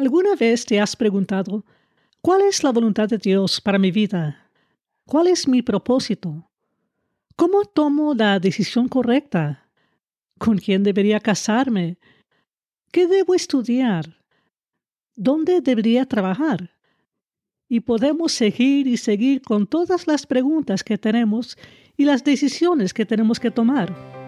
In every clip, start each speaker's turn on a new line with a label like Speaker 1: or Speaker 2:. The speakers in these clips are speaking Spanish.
Speaker 1: ¿Alguna vez te has preguntado, ¿cuál es la voluntad de Dios para mi vida? ¿Cuál es mi propósito? ¿Cómo tomo la decisión correcta? ¿Con quién debería casarme? ¿Qué debo estudiar? ¿Dónde debería trabajar? Y podemos seguir y seguir con todas las preguntas que tenemos y las decisiones que tenemos que tomar.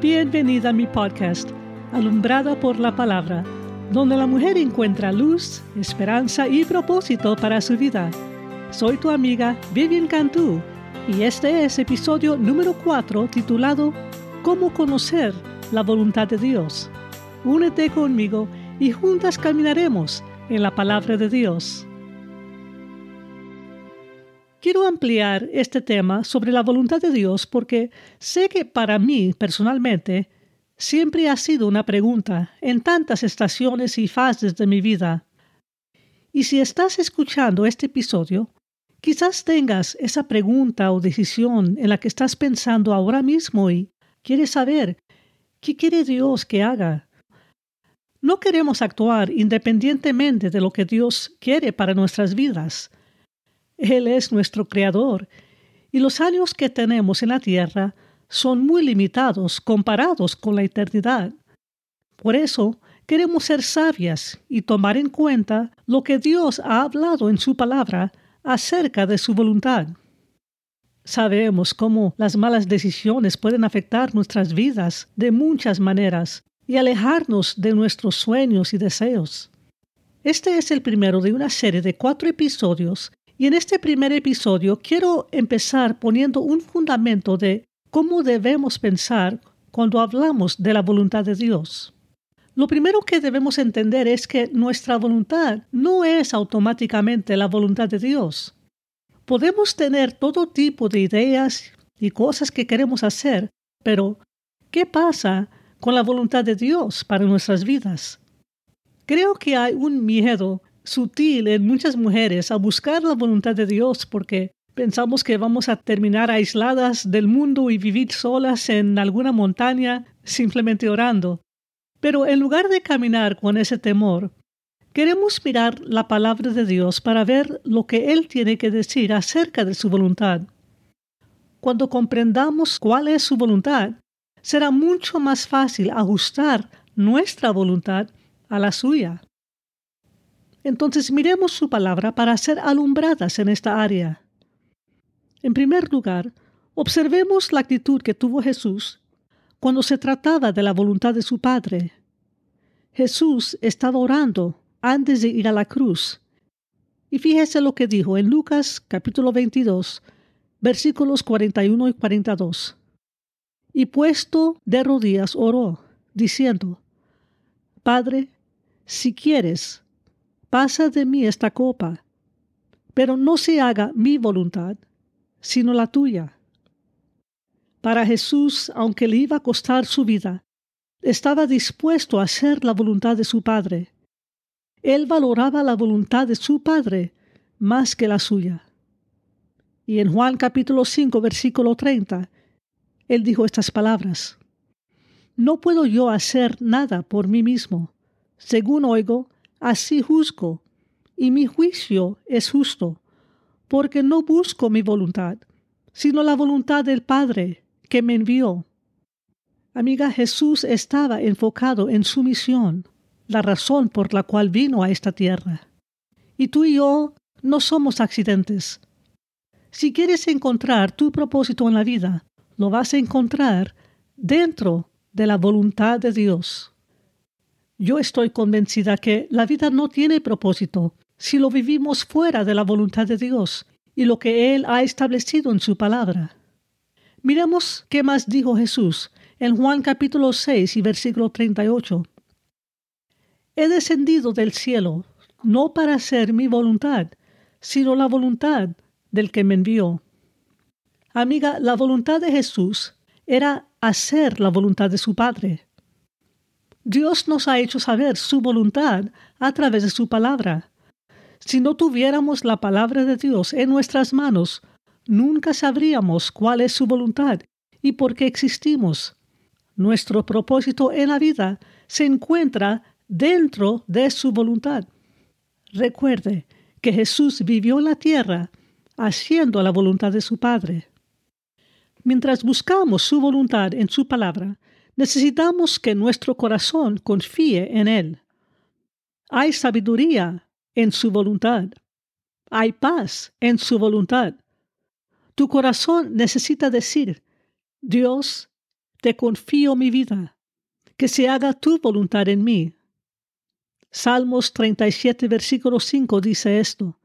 Speaker 1: Bienvenida a mi podcast, Alumbrada por la Palabra, donde la mujer encuentra luz, esperanza y propósito para su vida. Soy tu amiga Vivian Cantú y este es episodio número 4 titulado Cómo conocer la voluntad de Dios. Únete conmigo y juntas caminaremos en la palabra de Dios. Quiero ampliar este tema sobre la voluntad de Dios porque sé que para mí personalmente siempre ha sido una pregunta en tantas estaciones y fases de mi vida. Y si estás escuchando este episodio, Quizás tengas esa pregunta o decisión en la que estás pensando ahora mismo y quieres saber qué quiere Dios que haga. No queremos actuar independientemente de lo que Dios quiere para nuestras vidas. Él es nuestro Creador y los años que tenemos en la tierra son muy limitados comparados con la eternidad. Por eso, queremos ser sabias y tomar en cuenta lo que Dios ha hablado en su palabra acerca de su voluntad. Sabemos cómo las malas decisiones pueden afectar nuestras vidas de muchas maneras y alejarnos de nuestros sueños y deseos. Este es el primero de una serie de cuatro episodios y en este primer episodio quiero empezar poniendo un fundamento de cómo debemos pensar cuando hablamos de la voluntad de Dios. Lo primero que debemos entender es que nuestra voluntad no es automáticamente la voluntad de Dios. Podemos tener todo tipo de ideas y cosas que queremos hacer, pero ¿qué pasa con la voluntad de Dios para nuestras vidas? Creo que hay un miedo sutil en muchas mujeres a buscar la voluntad de Dios porque pensamos que vamos a terminar aisladas del mundo y vivir solas en alguna montaña simplemente orando. Pero en lugar de caminar con ese temor, queremos mirar la palabra de Dios para ver lo que Él tiene que decir acerca de su voluntad. Cuando comprendamos cuál es su voluntad, será mucho más fácil ajustar nuestra voluntad a la suya. Entonces miremos su palabra para ser alumbradas en esta área. En primer lugar, observemos la actitud que tuvo Jesús cuando se trataba de la voluntad de su Padre. Jesús estaba orando antes de ir a la cruz. Y fíjese lo que dijo en Lucas capítulo 22, versículos 41 y 42. Y puesto de rodillas oró, diciendo, Padre, si quieres, pasa de mí esta copa, pero no se haga mi voluntad, sino la tuya. Para Jesús, aunque le iba a costar su vida, estaba dispuesto a hacer la voluntad de su Padre. Él valoraba la voluntad de su Padre más que la suya. Y en Juan capítulo 5, versículo 30, él dijo estas palabras. No puedo yo hacer nada por mí mismo. Según oigo, así juzgo, y mi juicio es justo, porque no busco mi voluntad, sino la voluntad del Padre que me envió. Amiga, Jesús estaba enfocado en su misión, la razón por la cual vino a esta tierra. Y tú y yo no somos accidentes. Si quieres encontrar tu propósito en la vida, lo vas a encontrar dentro de la voluntad de Dios. Yo estoy convencida que la vida no tiene propósito si lo vivimos fuera de la voluntad de Dios y lo que Él ha establecido en su palabra. Miremos qué más dijo Jesús en Juan capítulo 6 y versículo 38. He descendido del cielo no para hacer mi voluntad, sino la voluntad del que me envió. Amiga, la voluntad de Jesús era hacer la voluntad de su Padre. Dios nos ha hecho saber su voluntad a través de su palabra. Si no tuviéramos la palabra de Dios en nuestras manos, nunca sabríamos cuál es su voluntad y por qué existimos. Nuestro propósito en la vida se encuentra dentro de su voluntad. Recuerde que Jesús vivió en la tierra haciendo la voluntad de su Padre. Mientras buscamos su voluntad en su palabra, necesitamos que nuestro corazón confíe en Él. Hay sabiduría en su voluntad. Hay paz en su voluntad. Tu corazón necesita decir, Dios, te confío mi vida, que se haga tu voluntad en mí. Salmos 37, versículo 5 dice esto.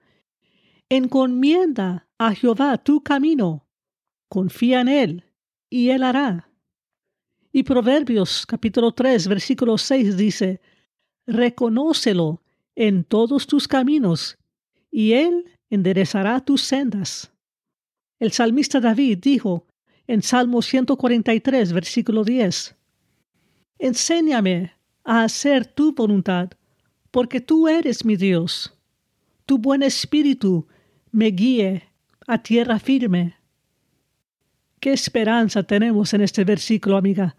Speaker 1: Encomienda a Jehová tu camino, confía en Él, y Él hará. Y Proverbios capítulo 3, versículo 6 dice, Reconócelo en todos tus caminos, y Él enderezará tus sendas. El salmista David dijo en Salmo 143, versículo 10, Enséñame a hacer tu voluntad, porque tú eres mi Dios. Tu buen espíritu me guíe a tierra firme. Qué esperanza tenemos en este versículo, amiga.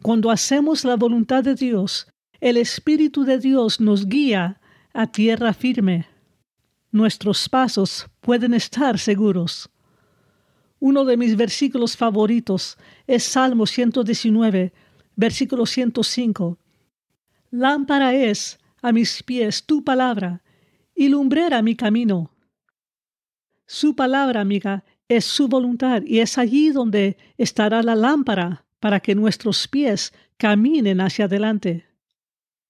Speaker 1: Cuando hacemos la voluntad de Dios, el Espíritu de Dios nos guía a tierra firme. Nuestros pasos pueden estar seguros. Uno de mis versículos favoritos es Salmo 119, versículo 105. Lámpara es a mis pies tu palabra y lumbrera mi camino. Su palabra, amiga, es su voluntad y es allí donde estará la lámpara para que nuestros pies caminen hacia adelante.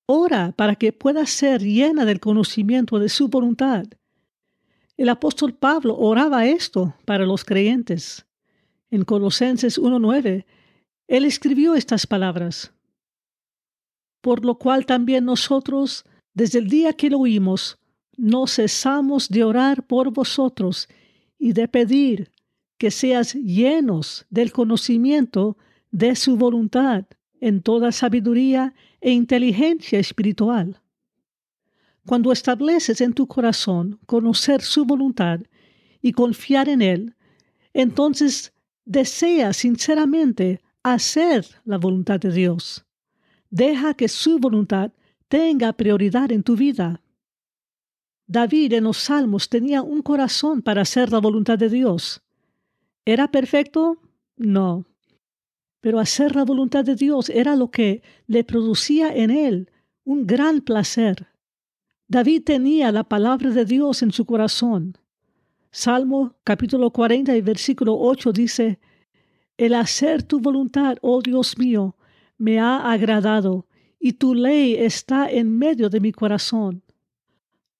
Speaker 1: Ora para que pueda ser llena del conocimiento de su voluntad. El apóstol Pablo oraba esto para los creyentes. En Colosenses 1.9, él escribió estas palabras. Por lo cual también nosotros, desde el día que lo oímos, no cesamos de orar por vosotros y de pedir que seas llenos del conocimiento de su voluntad en toda sabiduría e inteligencia espiritual. Cuando estableces en tu corazón conocer su voluntad y confiar en Él, entonces deseas sinceramente hacer la voluntad de Dios. Deja que su voluntad tenga prioridad en tu vida. David en los Salmos tenía un corazón para hacer la voluntad de Dios. ¿Era perfecto? No. Pero hacer la voluntad de Dios era lo que le producía en él un gran placer. David tenía la palabra de Dios en su corazón. Salmo capítulo 40 y versículo 8 dice, El hacer tu voluntad, oh Dios mío, me ha agradado, y tu ley está en medio de mi corazón.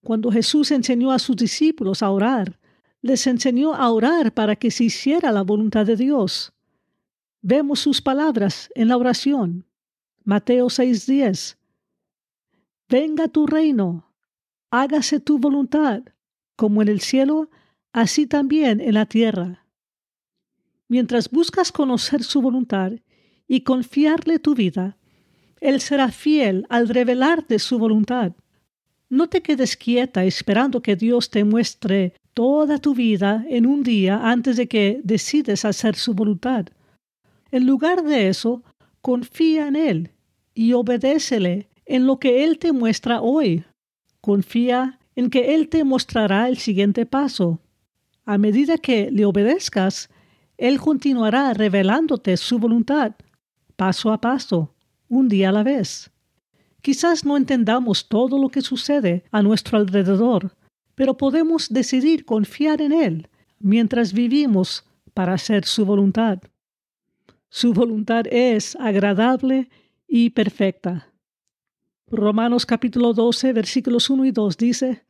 Speaker 1: Cuando Jesús enseñó a sus discípulos a orar, les enseñó a orar para que se hiciera la voluntad de Dios. Vemos sus palabras en la oración. Mateo 6:10. Venga tu reino, hágase tu voluntad, como en el cielo, así también en la tierra. Mientras buscas conocer su voluntad y confiarle tu vida, Él será fiel al revelarte su voluntad. No te quedes quieta esperando que Dios te muestre toda tu vida en un día antes de que decides hacer su voluntad. En lugar de eso, confía en Él y obedécele en lo que Él te muestra hoy. Confía en que Él te mostrará el siguiente paso. A medida que le obedezcas, Él continuará revelándote su voluntad, paso a paso, un día a la vez. Quizás no entendamos todo lo que sucede a nuestro alrededor, pero podemos decidir confiar en Él mientras vivimos para hacer su voluntad. Su voluntad es agradable y perfecta. Romanos capítulo 12 versículos 1 y 2 dice,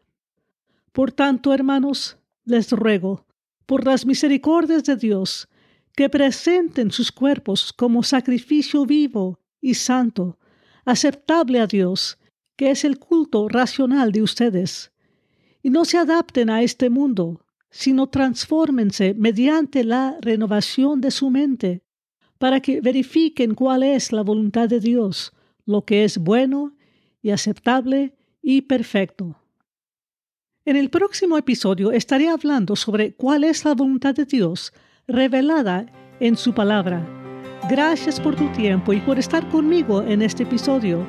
Speaker 1: Por tanto, hermanos, les ruego, por las misericordias de Dios, que presenten sus cuerpos como sacrificio vivo y santo, aceptable a Dios, que es el culto racional de ustedes. Y no se adapten a este mundo, sino transfórmense mediante la renovación de su mente, para que verifiquen cuál es la voluntad de Dios, lo que es bueno y aceptable y perfecto. En el próximo episodio estaré hablando sobre cuál es la voluntad de Dios revelada en su palabra. Gracias por tu tiempo y por estar conmigo en este episodio.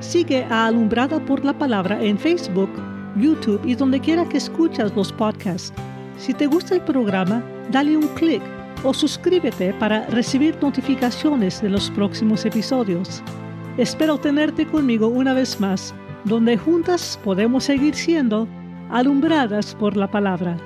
Speaker 1: Sigue a Alumbrada por la Palabra en Facebook, YouTube y donde quiera que escuchas los podcasts. Si te gusta el programa, dale un clic o suscríbete para recibir notificaciones de los próximos episodios. Espero tenerte conmigo una vez más, donde juntas podemos seguir siendo alumbradas por la palabra.